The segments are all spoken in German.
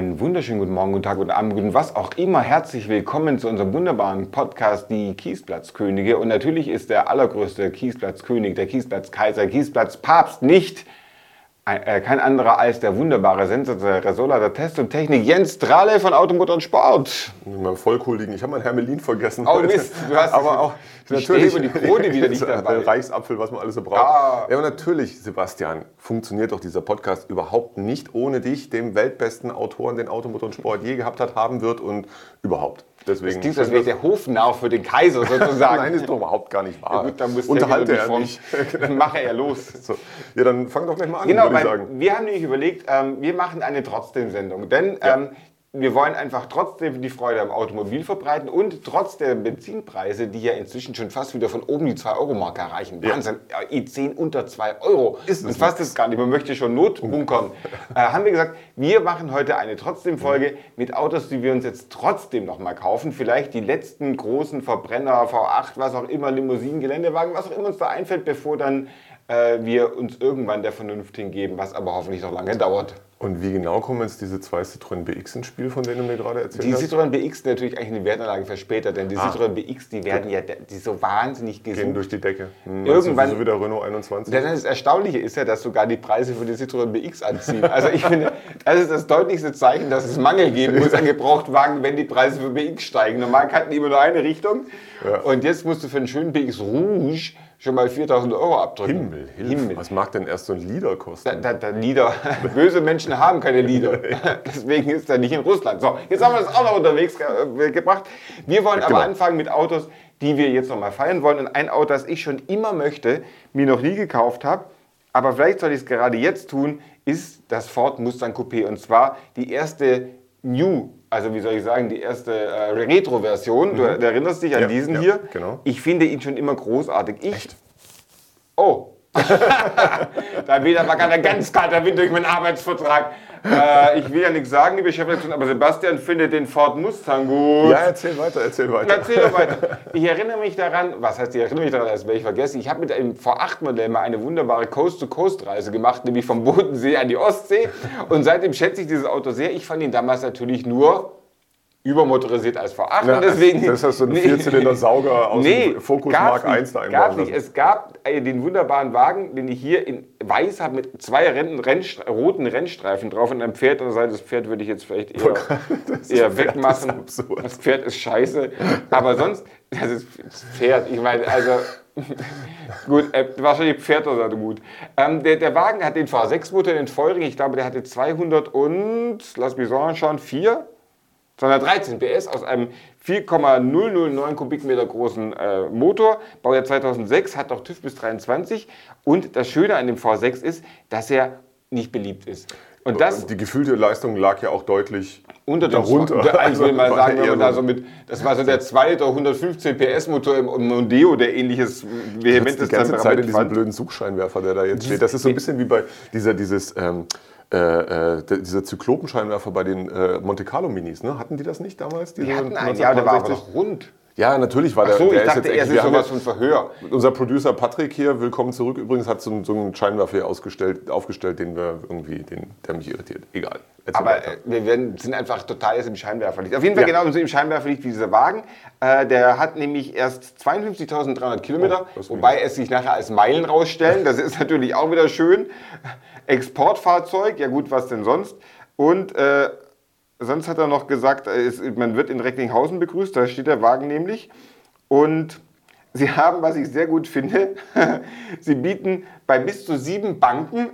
Einen wunderschönen guten Morgen, guten Tag, guten Abend, guten was auch immer. Herzlich willkommen zu unserem wunderbaren Podcast, die Kiesplatzkönige. Und natürlich ist der allergrößte Kiesplatzkönig, der Kiesplatzkaiser, Kiesplatzpapst nicht äh, kein anderer als der wunderbare sensationelle Resola der Test und Technik Jens Strahle von Automotor und Sport. Mit meinem Vollkohligen. Ich habe mein Hermelin vergessen. Oh Mist, du hast aber auch natürlich die Krone wieder nicht dabei. Der Reichsapfel, was man alles so braucht. Ah. Ja, und natürlich, Sebastian, funktioniert doch dieser Podcast überhaupt nicht ohne dich, dem weltbesten Autoren, den Automotor und Sport je gehabt hat, haben wird und überhaupt. Deswegen das klingt, als wäre der Hofnarr für den Kaiser sozusagen. Nein, ist doch überhaupt gar nicht wahr. Ja, gut, dann muss Unterhalte er nicht. Dann mache er los. So. Ja, dann fang doch gleich mal an, genau, würde ich sagen. Wir haben nämlich überlegt, ähm, wir machen eine Trotzdem-Sendung. Denn ja. ähm, wir wollen einfach trotzdem die Freude am Automobil verbreiten und trotz der Benzinpreise, die ja inzwischen schon fast wieder von oben die 2-Euro-Marke erreichen. Ja. Wahnsinn, E10 unter 2 Euro. Ist es fast das gar nicht. Man möchte schon notbunkern. äh, haben wir gesagt, wir machen heute eine Trotzdem-Folge mit Autos, die wir uns jetzt trotzdem nochmal kaufen. Vielleicht die letzten großen Verbrenner, V8, was auch immer, Limousinen, Geländewagen, was auch immer uns da einfällt, bevor dann äh, wir uns irgendwann der Vernunft hingeben, was aber hoffentlich noch lange dauert. Und wie genau kommen jetzt diese zwei Citroën BX ins Spiel, von denen du mir gerade erzählt die hast? Die Citroën BX natürlich eigentlich eine Wertanlage für später, denn die ah. Citroën BX, die werden ja die so wahnsinnig gesucht. Gehen durch die Decke. Hm, Irgendwann. So wie der Renault 21. Denn das Erstaunliche ist ja, dass sogar die Preise für die Citroën BX anziehen. Also ich finde, das ist das deutlichste Zeichen, dass es Mangel geben muss an Gebrauchtwagen, wenn die Preise für BX steigen. Normal kannten die immer nur eine Richtung. Ja. Und jetzt musst du für einen schönen BX Rouge schon mal 4000 Euro abdrücken. Himmel, Himmel. Was mag denn erst so ein Lieder kosten? Da, da, da Lieder. Böse Menschen haben keine Lieder. Deswegen ist er nicht in Russland. So, jetzt haben wir das auch noch unterwegs ge äh, gebracht. Wir wollen ja, aber genau. anfangen mit Autos, die wir jetzt noch mal feiern wollen. Und ein Auto, das ich schon immer möchte, mir noch nie gekauft habe, aber vielleicht soll ich es gerade jetzt tun, ist das Ford Mustang Coupé. Und zwar die erste New also wie soll ich sagen, die erste äh, Retro-Version. Mhm. Du, du, erinnerst dich an ja, diesen ja, hier? Genau. Ich finde ihn schon immer großartig. Ich, Echt? Oh. da weht aber gerade ein ganz kalter Wind durch meinen Arbeitsvertrag. Äh, ich will ja nichts sagen, liebe Chefredaktion, aber Sebastian findet den Ford Mustang gut. Ja, erzähl weiter, erzähl weiter. Erzähl weiter. Ich erinnere mich daran, was heißt, ich erinnere mich daran, das werde ich vergessen. Ich habe mit einem V8-Modell mal eine wunderbare Coast-to-Coast-Reise gemacht, nämlich vom Bodensee an die Ostsee. Und seitdem schätze ich dieses Auto sehr. Ich fand ihn damals natürlich nur übermotorisiert als V8. Ja, deswegen, das ist so ein Vierzylinder-Sauger aus nee, dem Focus Mark 1 da gab nicht. Es gab äh, den wunderbaren Wagen, den ich hier in weiß habe, mit zwei Renn, Renn, roten Rennstreifen drauf und einem Pferd an der Seite. Das Pferd würde ich jetzt vielleicht eher, eher wegmachen. Das Pferd ist scheiße. Aber sonst, das ist Pferd. Ich meine, also... gut, äh, wahrscheinlich Pferd oder gut. Ähm, der, der Wagen hat den V6-Motor, den Feuring. Ich glaube, der hatte 200 und, lass mich so anschauen, 4 213 PS aus einem 4,009 Kubikmeter großen äh, Motor, Baujahr 2006, hat auch TÜV bis 23 und das Schöne an dem V6 ist, dass er nicht beliebt ist. Und das, die gefühlte Leistung lag ja auch deutlich unter dem darunter. Ich also will mal sagen, wenn man da so mit, das war so der zweite 115 PS Motor im Mondeo, der ähnliches vehementes Die ganze Zeit in diesem blöden Suchscheinwerfer, der da jetzt steht. Das ist so ein bisschen wie bei dieser, dieses ähm, äh, äh dieser Zyklopenscheinwerfer bei den äh, Monte Carlo Minis, ne? Hatten die das nicht damals? Die hatten einen, ja, der war aber doch rund. Ja, natürlich war der. Ach so, der ich dachte, er ist sowas von Verhör. Unser Producer Patrick hier, willkommen zurück. Übrigens hat so, so einen Scheinwerfer hier ausgestellt, aufgestellt, den wir irgendwie, den, der mich irritiert. Egal. Aber weiter. wir werden, sind einfach total im Scheinwerferlicht. Auf jeden Fall ja. genau so im Scheinwerferlicht wie dieser Wagen. Äh, der hat nämlich erst 52.300 Kilometer, oh, wobei es sich nachher als Meilen rausstellen. Das ist natürlich auch wieder schön. Exportfahrzeug, ja gut, was denn sonst? Und äh, sonst hat er noch gesagt, äh, man wird in Recklinghausen begrüßt, da steht der Wagen nämlich. Und Sie haben, was ich sehr gut finde, Sie bieten bei bis zu sieben Banken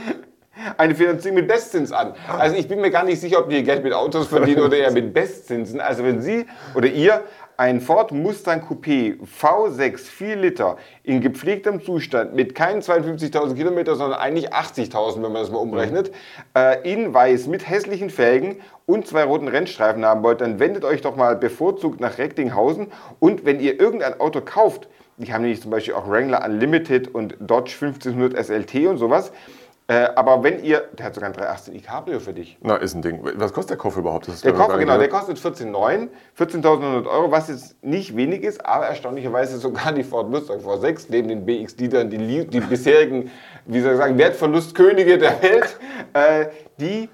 eine Finanzierung mit Bestzins an. Also ich bin mir gar nicht sicher, ob die Geld mit Autos verdienen oder eher mit Bestzinsen. Also wenn Sie oder ihr ein Ford Mustang Coupé V6 4 Liter in gepflegtem Zustand mit keinen 52.000 Kilometer, sondern eigentlich 80.000, wenn man das mal umrechnet, äh, in weiß mit hässlichen Felgen und zwei roten Rennstreifen haben wollt, dann wendet euch doch mal bevorzugt nach Recklinghausen. Und wenn ihr irgendein Auto kauft, die haben nämlich zum Beispiel auch Wrangler Unlimited und Dodge 1500 SLT und sowas, äh, aber wenn ihr, der hat sogar ein 318 i Cabrio für dich. Na, ist ein Ding. Was kostet der Koffer überhaupt? der Koffer, genau, der kostet 14,9, 14.900 Euro, was jetzt nicht wenig ist, aber erstaunlicherweise sogar die Ford Mustang V6, neben den BX-Liedern, die, die bisherigen, wie soll ich sagen, Wertverlustkönige der Welt, äh, die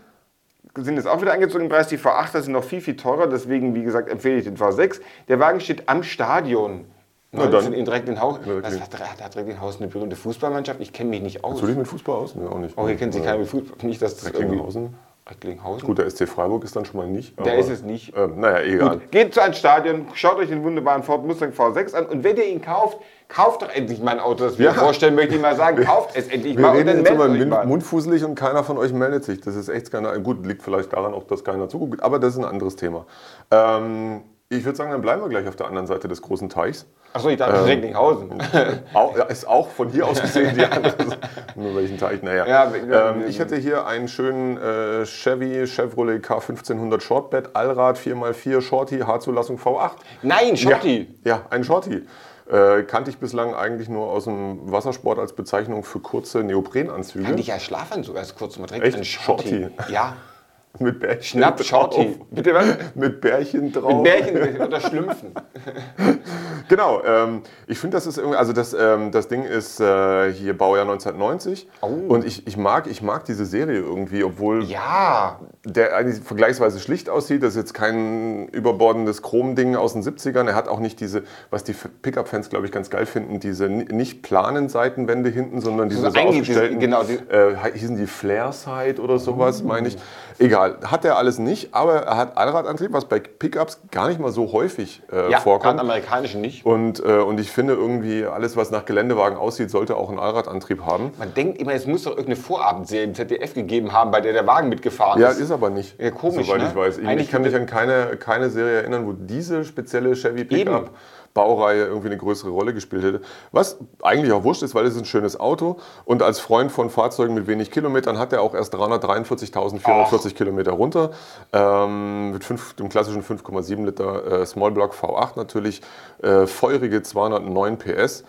sind jetzt auch wieder angezogen im Preis. Die V8 sind noch viel, viel teurer. Deswegen, wie gesagt, empfehle ich den V6. Der Wagen steht am Stadion. Na dann. In Recklinghausen. Ja, Was hat, hat Recklinghausen eine berühmte Fußballmannschaft? Ich kenne mich nicht aus. Hast du dich mit Fußball aus? Nee, auch nicht. Oh, hier kennen Sie keinen mit Fußball. Nicht, dass. Recklinghausen? Recklinghausen? Gut, der SC Freiburg ist dann schon mal nicht. Der ist es nicht. Ähm, naja, egal. Gut, geht zu einem Stadion, schaut euch den wunderbaren Ford Mustang V6 an und wenn ihr ihn kauft, kauft doch endlich mein Auto, das wir Ja. vorstellen, möchte ich mal sagen. Kauft es endlich Wir mal und reden dann jetzt immer mal. mundfuselig und keiner von euch meldet sich. Das ist echt keiner. Gut, liegt vielleicht daran, auch dass keiner zuguckt, aber das ist ein anderes Thema. Ähm, ich würde sagen, dann bleiben wir gleich auf der anderen Seite des großen Teichs. Achso, ich dachte Recklinghausen. Auch, ja, ist auch von hier aus gesehen die andere. Nur welchen Teich, naja. Ja, ähm, ich hätte hier einen schönen äh, Chevy Chevrolet K1500 Shortbed, Allrad 4x4 Shorty, Haarzulassung V8. Nein, Schotti. Ja, ja ein Shorty. Äh, kannte ich bislang eigentlich nur aus dem Wassersport als Bezeichnung für kurze Neoprenanzüge. Kann ich ja Schlafanzug als kurz mal direkt Echt? ein Schotti. Shorty? Ja, Mit Bärchen Schnapp drauf. Bitte was? Mit Bärchen drauf. Mit Bärchen oder Schlümpfen. Genau, ähm, ich finde, das ist irgendwie, also das, ähm, das Ding ist äh, hier Baujahr 1990 Oh. und ich, ich, mag, ich mag diese Serie irgendwie, obwohl Ja, der eigentlich vergleichsweise schlicht aussieht. Das ist jetzt kein überbordendes Chromding aus den 70ern. Er hat auch nicht diese, was die Pickup-Fans, glaube ich, ganz geil finden, diese ni- nicht planen Seitenwände hinten, sondern diese So so aufgestellten, genau, die- äh, hießen die Flare-Side oder sowas, meine ich. Egal, hat er alles nicht, aber er hat Allradantrieb, was bei Pickups gar nicht mal so häufig äh, ja vorkommt. gerade amerikanischen nicht. Und, äh, und ich finde irgendwie, alles, was nach Geländewagen aussieht, sollte auch einen Allradantrieb haben. Man denkt immer, es muss doch irgendeine Vorabendserie im ZDF gegeben haben, bei der der Wagen mitgefahren Ja, ist. ist aber nicht. Ja, komisch, Soweit ne? ich weiß. Ich, Eigentlich ich kann mich an keine, keine Serie erinnern, wo diese spezielle Chevy Pickup Baureihe irgendwie eine größere Rolle gespielt hätte. Was eigentlich auch wurscht ist, weil es ist ein schönes Auto und als Freund von Fahrzeugen mit wenig Kilometern hat er auch erst 343.440 Kilometer runter. Ähm, mit fünf, dem klassischen 5,7 Liter äh, Small Block V8 natürlich, äh, feurige 209 PS.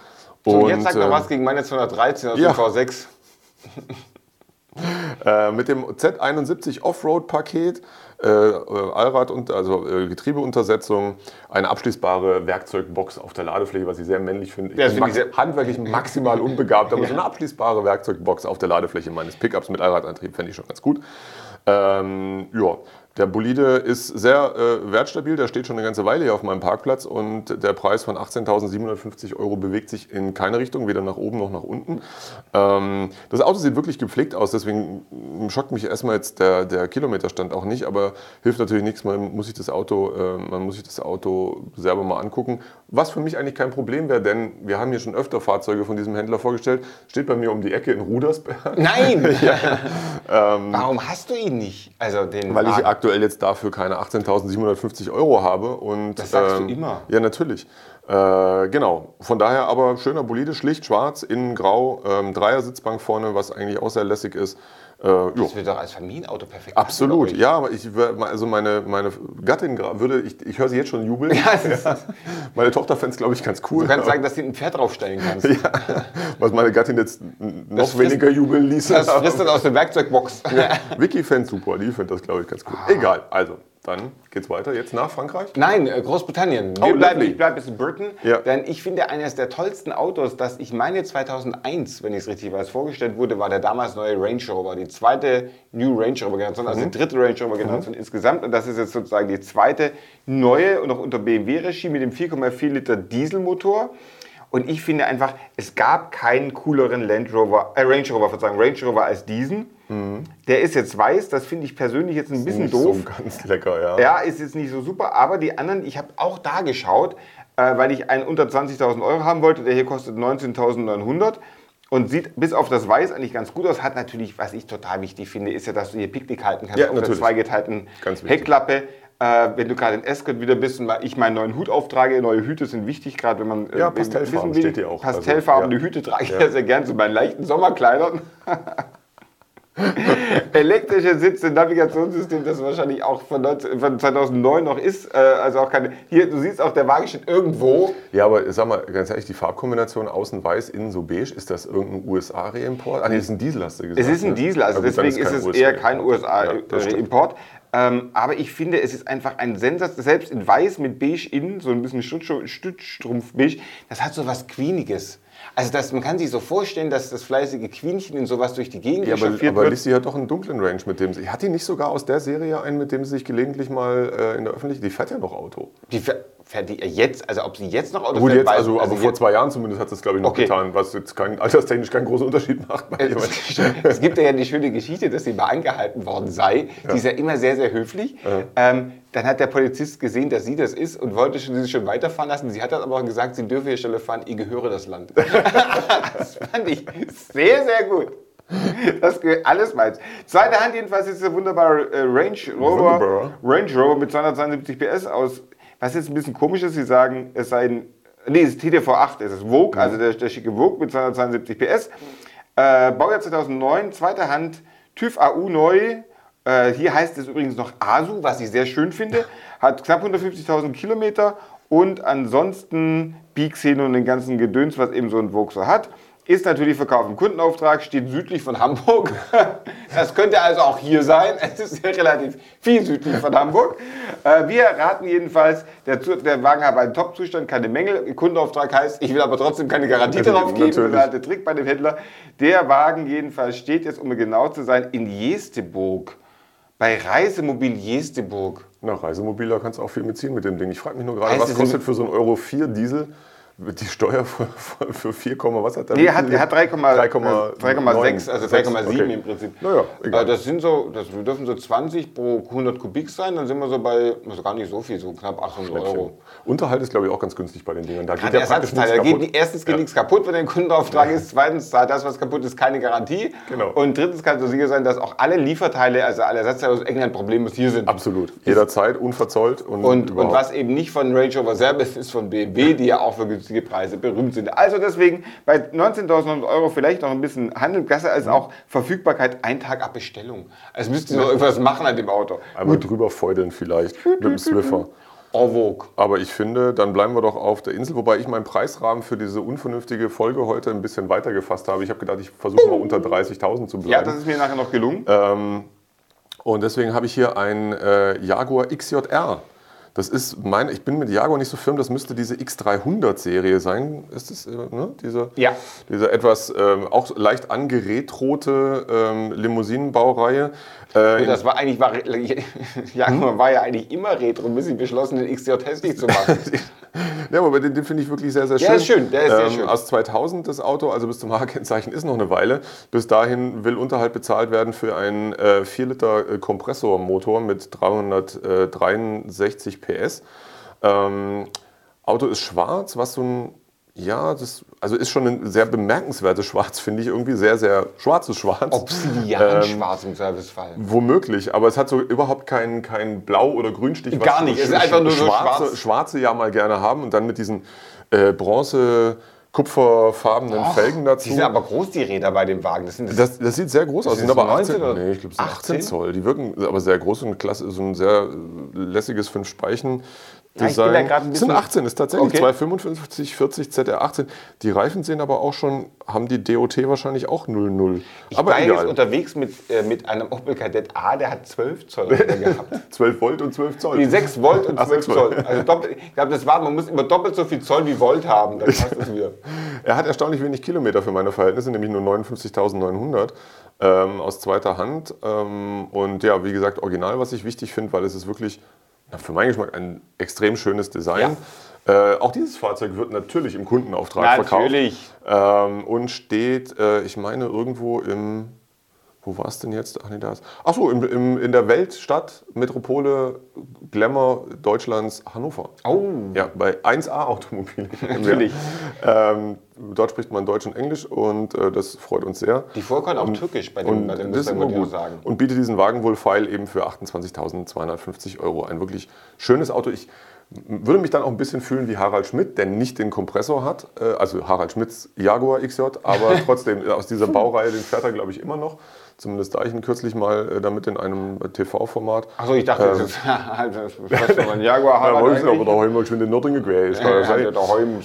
So, und jetzt sag mal ähm, was gegen meine 213 aus ja. dem V6. Äh, mit dem Z71 Offroad-Paket, äh, äh, Allrad und also äh, Getriebeuntersetzung, eine abschließbare Werkzeugbox auf der Ladefläche, was ich sehr männlich finde. Ich Ja, bin max- handwerklich maximal unbegabt, aber so eine abschließbare Werkzeugbox auf der Ladefläche meines Pickups mit Allradantrieb fände ich schon ganz gut. Ähm, ja, der Bolide ist sehr äh, wertstabil, der steht schon eine ganze Weile hier auf meinem Parkplatz und der Preis von 18.750 Euro bewegt sich in keine Richtung, weder nach oben noch nach unten. Ähm, das Auto sieht wirklich gepflegt aus, deswegen schockt mich erstmal jetzt der, der Kilometerstand auch nicht, aber hilft natürlich nichts, man muss sich das Auto, äh, man muss sich das Auto selber mal angucken. Was für mich eigentlich kein Problem wäre, denn wir haben hier schon öfter Fahrzeuge von diesem Händler vorgestellt, steht bei mir um die Ecke in Rudersberg. Nein! Warum hast du ihn nicht? Also den Ähm, Weil ich. Aktuell jetzt dafür keine 18.750 Euro habe. Und, ähm, Das sagst du immer. Ja, natürlich. Äh, genau. Von daher aber schöner Bolide, schlicht schwarz, innen grau, ähm, Dreier-Sitzbank vorne, was eigentlich auch sehr lässig ist. Äh. Das wird doch als Familienauto perfekt Absolut, passen, ja, aber ich also meine, meine Gattin würde, ich, ich höre sie jetzt schon jubeln. Ja, ist- Meine Tochter fände es, glaube ich, ganz cool. Du kannst sagen, dass du ein Pferd draufstellen kannst. ja, was meine Gattin jetzt noch frisst- weniger jubeln ließ. Das frisst dann aus der Werkzeugbox. Vicky fände super, die findet das, glaube ich, ganz cool. Egal, also, dann geht's weiter. Jetzt nach Frankreich. Nein, äh, Großbritannien. Oh, Wir bleiben, lovely. ich bleibe jetzt in Britain, Ja. denn ich finde, eines der tollsten Autos, das ich meine 2001, wenn ich es richtig weiß, vorgestellt wurde, war der damals neue Range Rover. Die zweite New Range Rover Generation, also die dritte Range Rover Generation insgesamt. Und das ist jetzt sozusagen die zweite neue und noch unter BMW-Regie mit dem 4,4 Liter Dieselmotor. Und ich finde einfach, es gab keinen cooleren Land Rover, äh, Range Rover, Verzeihung, Range Rover als diesen. Der ist jetzt weiß, das finde ich persönlich jetzt ein bisschen Nicht doof. so ganz lecker, ja. Ja, ist jetzt nicht so super, aber die anderen, ich habe auch da geschaut, äh, weil ich einen unter 20.000 Euro haben wollte. Der hier kostet 19.900 und sieht bis auf das Weiß eigentlich ganz gut aus. Hat natürlich, was ich total wichtig finde, ist ja, dass du hier Picknick halten kannst Ja, auf der natürlich. zweigeteilten Ganz wichtig. Heckklappe. Äh, wenn du gerade in Ascot wieder bist und ich meinen neuen Hut auftrage, neue Hüte sind wichtig, gerade wenn man äh, Ja, Pastellfarben steht hier auch. Also, Pastellfarbene ja. Hüte trage ich Ja. ja. sehr gern zu meinen leichten Sommerkleidern. Elektrische Sitze, Navigationssystem, das wahrscheinlich auch von, 19, von 2009 noch ist. Äh, also auch keine. Hier, du siehst auch, der Wagen steht irgendwo. Ja, aber sag mal, ganz ehrlich, die Farbkombination außen weiß, innen so beige, ist das irgendein USA-Reimport? Ah, nee, das ist ein Diesel, hast du gesagt. Es ist ein ne? Diesel, also gut, deswegen ist, kein es eher kein Ja, stimmt. USA-Import. ähm, aber ich finde, es ist einfach ein Sensatz, selbst in weiß mit beige innen, so ein bisschen Stützstrumpf-beige, das hat so was Queeniges. Also das, man kann sich so vorstellen, dass das fleißige Quinchen in sowas durch die Gegend Ja, aber, aber wird. Lissy hat doch einen dunklen Range, mit dem sie. Hat die nicht sogar aus der Serie einen, mit dem sie sich gelegentlich mal äh, in der Öffentlichkeit. Die fährt ja noch Auto. Die fährt fährt die jetzt, also ob sie jetzt noch Auto Gut, fährt, jetzt, weiß- also, aber vor zwei Jahren zumindest hat sie es, glaube ich, noch Okay. getan, was jetzt kein, alterstechnisch keinen großen Unterschied macht. Es gibt ja die schöne Geschichte, dass sie mal angehalten worden sei. Die ist ja immer sehr, sehr höflich. Ähm, dann hat der Polizist gesehen, dass sie das ist und wollte sie schon weiterfahren lassen. Sie hat dann aber gesagt, sie dürfe hier Stelle fahren, ihr gehöre das Land. das fand ich sehr, sehr gut. Das gehört alles meins. Zweite Hand jedenfalls ist der wunderbare äh, Range Rover, Wunderbar. Range Rover mit 272 PS aus. Was jetzt ein bisschen komisch ist, sie sagen, es sei ein. Nee, es ist TTV8, es ist Vogue, also der, der schicke Vogue mit 272 PS. Äh, Baujahr 2009, zweite Hand, TÜV AU neu. Äh, hier heißt es übrigens noch ASU, was ich sehr schön finde. Hat knapp 150.000 Kilometer und ansonsten Biegszene und den ganzen Gedöns, was eben so ein Vogue so hat. Ist natürlich verkauft im Kundenauftrag, steht südlich von Hamburg. Das könnte also auch hier sein. Es ist ja relativ viel südlich von Hamburg. Äh, Wir raten jedenfalls, der, der Wagen hat einen Top-Zustand, keine Mängel. Kundenauftrag heißt, ich will aber trotzdem keine Garantie Natürlich, darauf geben. natürlich. Das ist der Trick bei dem Händler. Der Wagen jedenfalls steht jetzt, um genau zu sein, in Jesteburg. Bei Reisemobil Jesteburg. Na, Reisemobiler kannst du auch viel mitziehen mit dem Ding. Ich frage mich nur gerade, was kostet für so einen Euro 4 Diesel die Steuer für, für 4, was hat der? Nee, er hat, er hat 3,6, 3,9, 3,6, also 3,7 okay. im Prinzip. Naja, egal. Äh, Das sind so, das dürfen so 20 pro 100 Kubik sein, dann sind wir so bei, also gar nicht so viel, so knapp 800 Euro. Unterhalt ist, glaube ich, auch ganz günstig bei den Dingern. Da geht ja praktisch nichts Da geht, kaputt. die- erstens geht nichts kaputt, wenn der Kundenauftrag ist. Zweitens zahlt das, was kaputt ist, keine Garantie. Genau. Und drittens kannst du sicher sein, dass auch alle Lieferteile, also alle Ersatzteile aus England problemlos hier sind. Absolut. Jederzeit, unverzollt und, Und, und was eben nicht von Range Rover selber ist, ist von BMW, die ja auch für günstige Preise berühmt sind. Also deswegen bei 19.000 Euro vielleicht noch ein bisschen Handel, besser als auch Verfügbarkeit, ein Tag ab Bestellung. Also müsst ihr noch irgendwas machen an dem Auto. Einmal drüber feudeln vielleicht mit dem Swiffer. Aber ich finde, dann bleiben wir doch auf der Insel, wobei ich meinen Preisrahmen für diese unvernünftige Folge heute ein bisschen weiter gefasst habe. Ich habe gedacht, ich versuche mal unter 30.000 zu bleiben. Ja, das ist mir nachher noch gelungen. Ähm, und deswegen habe ich hier ein äh, Jaguar XJR. Das ist mein, ich bin mit Jaguar nicht so firm, das müsste diese X300-Serie sein. Ist das, äh, ne? Diese, Ja. diese etwas ähm, auch leicht angeretrote ähm, Limousinenbaureihe. Äh, das war eigentlich, war, Jaguar war ja eigentlich immer Retro, bis sie beschlossen, den XJ hässlich zu machen. Ja, aber den, den finde ich wirklich sehr, sehr schön. Der ist schön, der ist sehr schön. Aus 2000 das Auto, also bis zum H-Kennzeichen ist noch eine Weile. Bis dahin will Unterhalt bezahlt werden für einen äh, 4 Liter äh, Kompressormotor mit 363 PS. Ähm, Auto ist schwarz, was so ein, ja, das also ist schon ein sehr bemerkenswertes Schwarz, finde ich irgendwie sehr, sehr schwarzes Schwarz. Obsidian schwarz im Servicefall. Womöglich, aber es hat so überhaupt keinen kein Blau- oder Grünstich. Gar nicht, es ist einfach nur so schwarze, schwarz. Schwarze ja mal gerne haben und dann mit diesen äh, bronze kupferfarbenen Felgen dazu. Die sind aber groß, die Räder bei dem Wagen. Das sind das, das sieht sehr groß aus. ist Sind aber 19 18, oder nee, ich glaube, es sind 18 18? Zoll. Die wirken aber sehr groß und klasse, so ein sehr äh, lässiges Fünf-Speichen. Ja, ich bin da grad ein Es sind bisschen- 18, ist tatsächlich Okay. 255, 40 ZR18. Die Reifen sehen aber auch schon, haben die DOT wahrscheinlich auch 00. ich aber war jetzt egal. unterwegs mit, äh, mit einem Opel Kadett A, der hat 12 Zoll gehabt. 12 Volt und 12 Zoll. Die 6 Volt und Ach, 12 6 Zoll. Also doppelt, ich glaube, das war, man muss immer doppelt so viel Zoll wie Volt haben, dann passt wieder. Er hat erstaunlich wenig Kilometer für meine Verhältnisse, nämlich nur 59.900 ähm, aus zweiter Hand. Ähm, und ja, wie gesagt, original, was ich wichtig finde, weil es ist wirklich für meinen Geschmack ein extrem schönes Design. Äh, auch dieses Fahrzeug wird natürlich im Kundenauftrag Natürlich. verkauft. Ähm, und steht, äh, ich meine, irgendwo im. Wo war es denn jetzt? Ach nee, da ist. Ach so, im, im, in der Weltstadt, Metropole, Glamour Deutschlands, Hannover. Oh. Ja, bei 1A Automobil. Natürlich. Ähm, dort spricht man Deutsch und Englisch und äh, das freut uns sehr. Die Vorkommen auch türkisch bei dem, bei dem das gut. auch sagen. Und bietet diesen Wagen wohl feil eben für 28.250 Euro. Ein wirklich schönes Auto. Ich würde mich dann auch ein bisschen fühlen wie Harald Schmidt, der nicht den Kompressor hat. Äh, Also Harald Schmidts Jaguar XJ, aber trotzdem äh, aus dieser Baureihe, den fährt er, glaube ich, immer noch. Zumindest da ich ihn kürzlich mal äh, damit in einem TV-Format. Achso, ich dachte, das ist halt, das ist so ein Jaguar. Ja, Harald weiß ich aber eigentlich. daheim mal schön den Nördlinger gewählt. Ja, ja, der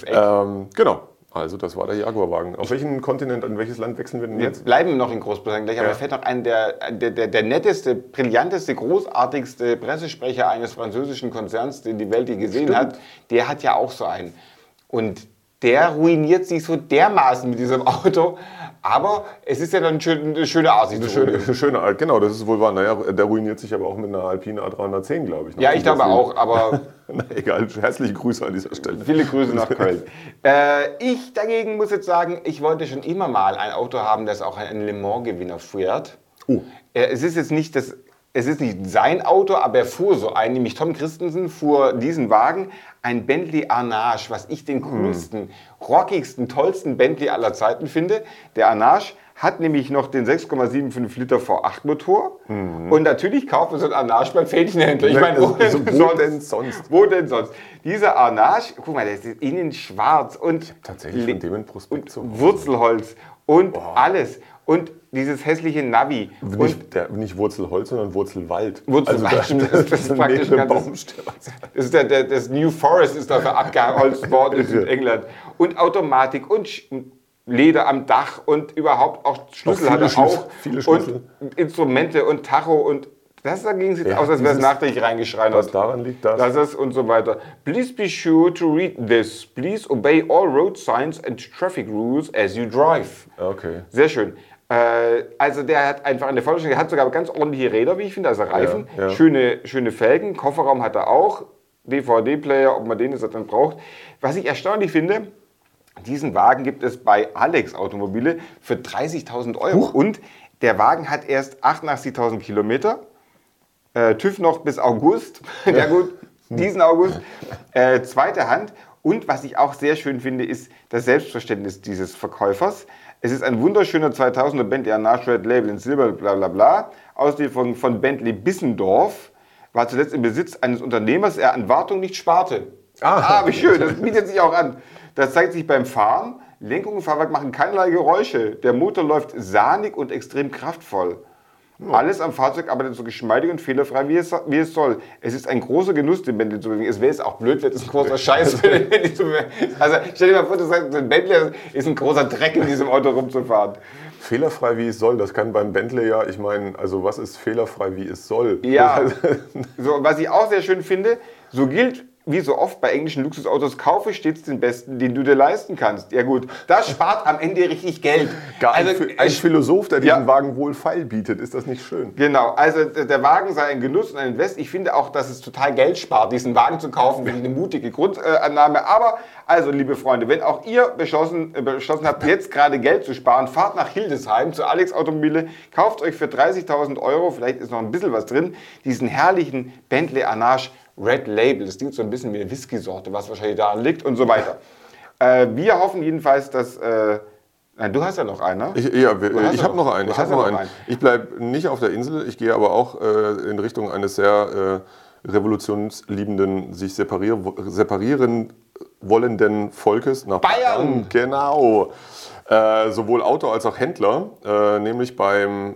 Eck. Ähm, genau. Also das war der Jaguar-Wagen. Auf welchen Kontinent, an welches Land wechseln wir denn Wir jetzt? bleiben noch in Großbritannien gleich, aber Ja. fällt noch ein, der, der, der, der netteste, brillanteste, großartigste Pressesprecher eines französischen Konzerns, den die Welt je gesehen hat, der hat ja auch so einen. Und der ruiniert sich so dermaßen mit diesem Auto. Aber es ist ja dann schön, eine schöne Art, eine schöne, eine schöne Genau, das ist wohl wahr. Naja, der ruiniert sich aber auch mit einer Alpine A310, glaube ich. Ja, ich glaube auch, aber... Na egal, herzliche Grüße an dieser Stelle. Viele Grüße nach Köln. äh, ich dagegen muss jetzt sagen, ich wollte schon immer mal ein Auto haben, das auch einen Le Mans-Gewinner fährt. Oh. Äh, es ist jetzt nicht das es ist nicht sein Auto, aber er fuhr so ein, nämlich Tom Christensen fuhr diesen Wagen, ein Bentley Arnage, was ich den coolsten, hm. rockigsten, tollsten Bentley aller Zeiten finde. Der Arnage hat nämlich noch den 6,75 Liter V8 Motor mhm. und natürlich kauft man so ein Arnage beim Fädchenhändler. Ich meine, wo, also, wo sonst? denn sonst? Wo denn sonst? Dieser Arnage, guck mal, der ist innen schwarz und, tatsächlich von dem und Wurzelholz und Boah. alles. Und dieses hässliche Navi. Nicht, der, nicht Wurzelholz, sondern Wurzelwald. Wurzelwald, also da, das, das, ist praktisch ganz, das ist der, der, das New Forest ist dafür abgeholzt worden in England. Und Automatik und Leder am Dach und überhaupt auch Schlüssel hat er auch. Viele Schlüssel. Und Instrumente und Tacho und das dagegen sieht ja, aus, als wäre es nachträglich reingeschrien. Was daran liegt, das. Das ist und so weiter. Please be sure to read this. Please obey all road signs and traffic rules as you drive. Okay. Sehr schön. Äh, also der hat einfach eine Vollständigkeit, hat sogar ganz ordentliche Räder, wie ich finde, also Reifen, ja, ja. Schöne, schöne Felgen, Kofferraum hat er auch, DVD-Player, ob man den jetzt dann braucht. Was ich erstaunlich finde, diesen Wagen gibt es bei Alex Automobile für 30.000 Euro Huch. und der Wagen hat erst 88.000 Kilometer, äh, TÜV noch bis August, ja gut, diesen August, äh, zweite Hand und was ich auch sehr schön finde, ist das Selbstverständnis dieses Verkäufers. Es ist ein wunderschöner 2000er Bentley Arnage Red Label in Silber, bla bla bla. Auslieferung von Bentley Bissendorf. War zuletzt im Besitz eines Unternehmers, der an Wartung nicht sparte. Ah, ah wie schön, das bietet sich auch an. Das zeigt sich beim Fahren. Lenkung und Fahrwerk machen keinerlei Geräusche. Der Motor läuft sahnig und extrem kraftvoll. Alles am Fahrzeug arbeitet so geschmeidig und fehlerfrei, wie es, wie es soll. Es ist ein großer Genuss, den Bentley zu bewegen. Es wäre jetzt auch blöd, wenn es ein großer Scheiß wäre. also stell dir mal vor, du sagst, ein Bentley ist ein großer Dreck, in diesem Auto rumzufahren. Fehlerfrei, wie es soll, das kann beim Bentley ja, ich meine, also was ist fehlerfrei, wie es soll? Ja, so, was ich auch sehr schön finde, so gilt wie so oft bei englischen Luxusautos, kaufe stets den besten, den du dir leisten kannst. Ja gut, das spart am Ende richtig Geld. Gar also, ein, ein Philosoph, der diesen ja. Wagen wohl feil bietet, ist das nicht schön? Genau, also der Wagen sei ein Genuss und ein Invest. Ich finde auch, dass es total Geld spart, diesen Wagen zu kaufen, finde ich eine mutige Grundannahme. Aber also, liebe Freunde, wenn auch ihr beschlossen, äh, beschlossen habt, jetzt gerade Geld zu sparen, fahrt nach Hildesheim zu Alex Automobile, kauft euch für 30.000 Euro, vielleicht ist noch ein bisschen was drin, diesen herrlichen Bentley Arnage Red Label. Das klingt so ein bisschen wie eine Whisky-Sorte, was wahrscheinlich daran liegt und so weiter. Äh, wir hoffen jedenfalls, dass. Äh, Nein, du hast ja noch einen, ne? Ich, ja, wir, ich habe noch einen. Ich, noch einen. einen. ich bleibe nicht auf der Insel, ich gehe aber auch äh, in Richtung eines sehr äh, revolutionsliebenden, sich separier, separieren wollenden Volkes nach Bayern. Bayern. Genau. Äh, sowohl Auto als auch Händler, äh, nämlich beim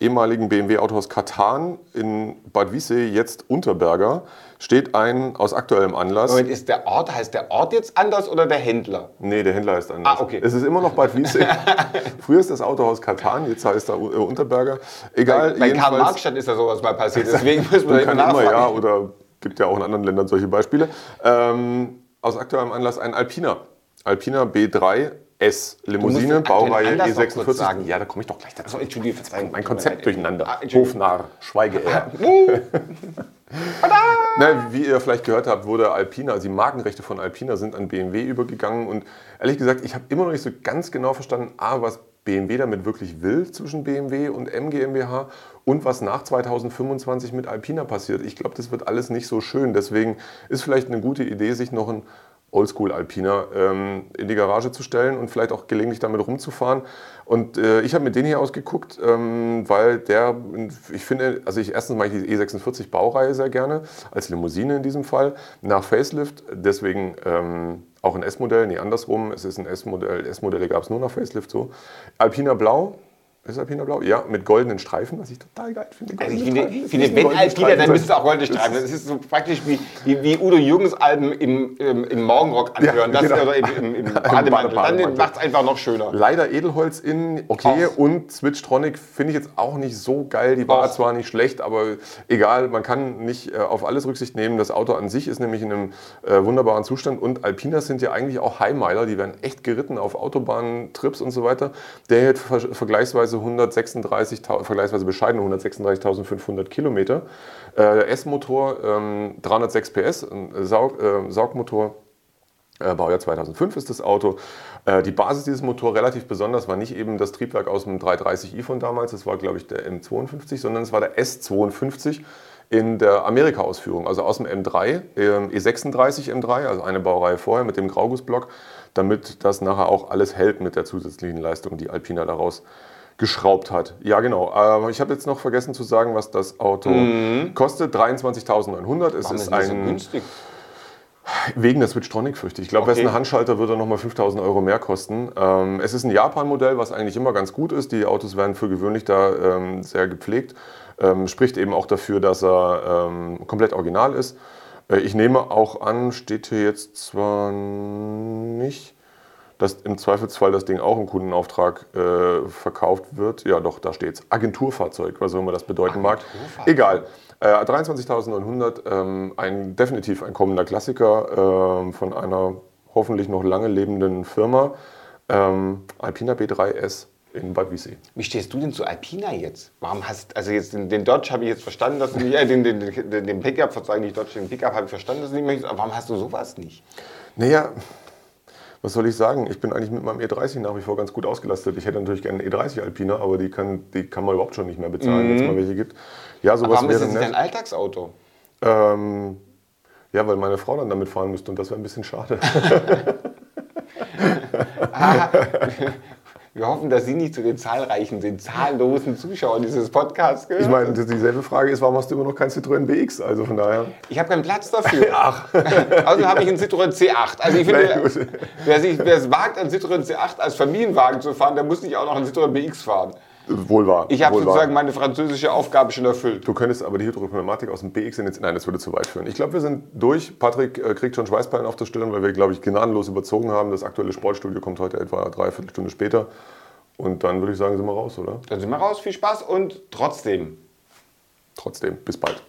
ehemaligen BMW-Autohaus Katan in Bad Wiessee, jetzt Unterberger, steht ein aus aktuellem Anlass. Moment, ist der Ort, heißt der Ort jetzt anders oder der Händler? Nee, der Händler heißt anders. Ah, okay. Es ist immer noch Bad Wiessee. Früher ist das Autohaus Katan, jetzt heißt er äh, Unterberger. Egal. Bei, bei Karl-Marx-Stadt ist da sowas mal passiert, deswegen müssen wir da immer, ja, oder gibt ja auch in anderen Ländern solche Beispiele. Ähm, aus aktuellem Anlass ein Alpina. Alpina B3 S. Limousine, Baureihe E46. Sagen. Ja, da komme ich doch gleich dazu. Entschuldigung, Verzeihung. Mein Konzept durcheinander. Ah, Hofnarr, schweige er. Na, wie ihr vielleicht gehört habt, wurde Alpina, also die Markenrechte von Alpina sind an BMW übergegangen. Und ehrlich gesagt, ich habe immer noch nicht so ganz genau verstanden, A, was BMW damit wirklich will zwischen BMW und MGMBH und was nach 2025 mit Alpina passiert. Ich glaube, das wird alles nicht so schön. Deswegen ist vielleicht eine gute Idee, sich noch ein Oldschool Alpina ähm, in die Garage zu stellen und vielleicht auch gelegentlich damit rumzufahren. Und äh, ich habe mir den hier ausgeguckt, ähm, weil der, ich finde, also ich erstens mache ich die E46 Baureihe sehr gerne, als Limousine in diesem Fall, nach Facelift, deswegen ähm, auch ein S-Modell, nee, andersrum, es ist ein S-Modell, S-Modelle gab es nur nach Facelift so. Alpina Blau, Ist Alpina blau? Ja, mit goldenen Streifen, was ich total geil finde. Also ich finde, ich finde wenn Alpina, dann müsste es auch goldene Streifen. Das ist so praktisch wie, wie, wie Udo Jürgens Alben im, im, im Morgenrock anhören. Ja, das genau. oder im, im, im Bademantel. Dann macht es einfach noch schöner. Leider Edelholz in, okay. Auf. Und Switchtronic finde ich jetzt auch nicht so geil. Die war Auf. zwar nicht schlecht, aber egal, man kann nicht äh, auf alles Rücksicht nehmen. Das Auto an sich ist nämlich in einem äh, wunderbaren Zustand. Und Alpinas sind ja eigentlich auch Highmiler. Die werden echt geritten auf Autobahnen, Trips und so weiter. Der hat vergleichsweise 136, vergleichsweise bescheidene 136.500 Kilometer. Äh, S-Motor, ähm, 306 PS, Saug, äh, Saugmotor. Äh, Baujahr 2005 ist das Auto. Äh, die Basis dieses Motors relativ besonders war nicht eben das Triebwerk aus dem 330i von damals, das war glaube ich der M52, sondern es war der S52 in der Amerika-Ausführung, also aus dem M3, E36 M3, also eine Baureihe vorher mit dem Graugussblock, damit das nachher auch alles hält mit der zusätzlichen Leistung, die Alpina daraus geschraubt hat. Ja, genau. Aber ich habe jetzt noch vergessen zu sagen, was das Auto mhm. kostet. 23.900. Es ist ein. So günstig? Wegen der Switchtronic fürchte ich. Ich glaube, okay. ein Handschalter würde nochmal 5000 Euro mehr kosten. Ähm, es ist ein Japan-Modell, was eigentlich immer ganz gut ist. Die Autos werden für gewöhnlich da ähm, sehr gepflegt. Ähm, spricht eben auch dafür, dass er ähm, komplett original ist. Äh, ich nehme auch an, steht hier jetzt zwar nicht, dass im Zweifelsfall das Ding auch im Kundenauftrag äh, verkauft wird. Ja, doch, da steht es. Agenturfahrzeug, was auch immer das bedeuten mag. Egal. Äh, 23.900, ähm, ein, definitiv ein kommender Klassiker äh, von einer hoffentlich noch lange lebenden Firma. Ähm, Alpina B3S in Bad Wiessee. Wie stehst du denn zu Alpina jetzt? Warum hast also jetzt den, den Dodge habe ich jetzt verstanden, dass du nicht, äh, den, den, den, den Pickup, verzeihung nicht Dodge, den Pickup habe ich verstanden, dass du nicht möchtest, aber warum hast du sowas nicht? Naja, was soll ich sagen? Ich bin eigentlich mit meinem E30 nach wie vor ganz gut ausgelastet. Ich hätte natürlich gerne einen E30 Alpina, aber die kann, die kann man überhaupt schon nicht mehr bezahlen, mhm. wenn es mal welche gibt. Ja, sowas aber warum ist das dein Alltagsauto? Ähm, ja, weil meine Frau dann damit fahren müsste und das wäre ein bisschen schade. ah, wir hoffen, dass Sie nicht zu den zahlreichen, den zahllosen Zuschauern dieses Podcasts gehören. Ich meine, dieselbe Frage ist, warum hast du immer noch kein Citroën BX? Also von daher. Ich habe keinen Platz dafür. Ach. Außerdem habe ich einen Citroën C8. Also ich finde, wer, sich, wer es wagt, einen Citroën C8 als Familienwagen zu fahren, der muss nicht auch noch einen Citroën BX fahren. Wohl wahr. Ich habe sozusagen meine französische Aufgabe schon erfüllt. Du könntest aber die Hydropneumatik aus dem BX in den Nein, das würde zu weit führen. Ich glaube, wir sind durch. Patrick äh, kriegt schon Schweißballen auf der Stirn, weil wir, glaube ich, gnadenlos überzogen haben. Das aktuelle Sportstudio kommt heute etwa dreiviertel Stunde später. Und dann würde ich sagen, sind wir raus, oder? Dann sind wir raus. Viel Spaß und trotzdem. Trotzdem, bis bald.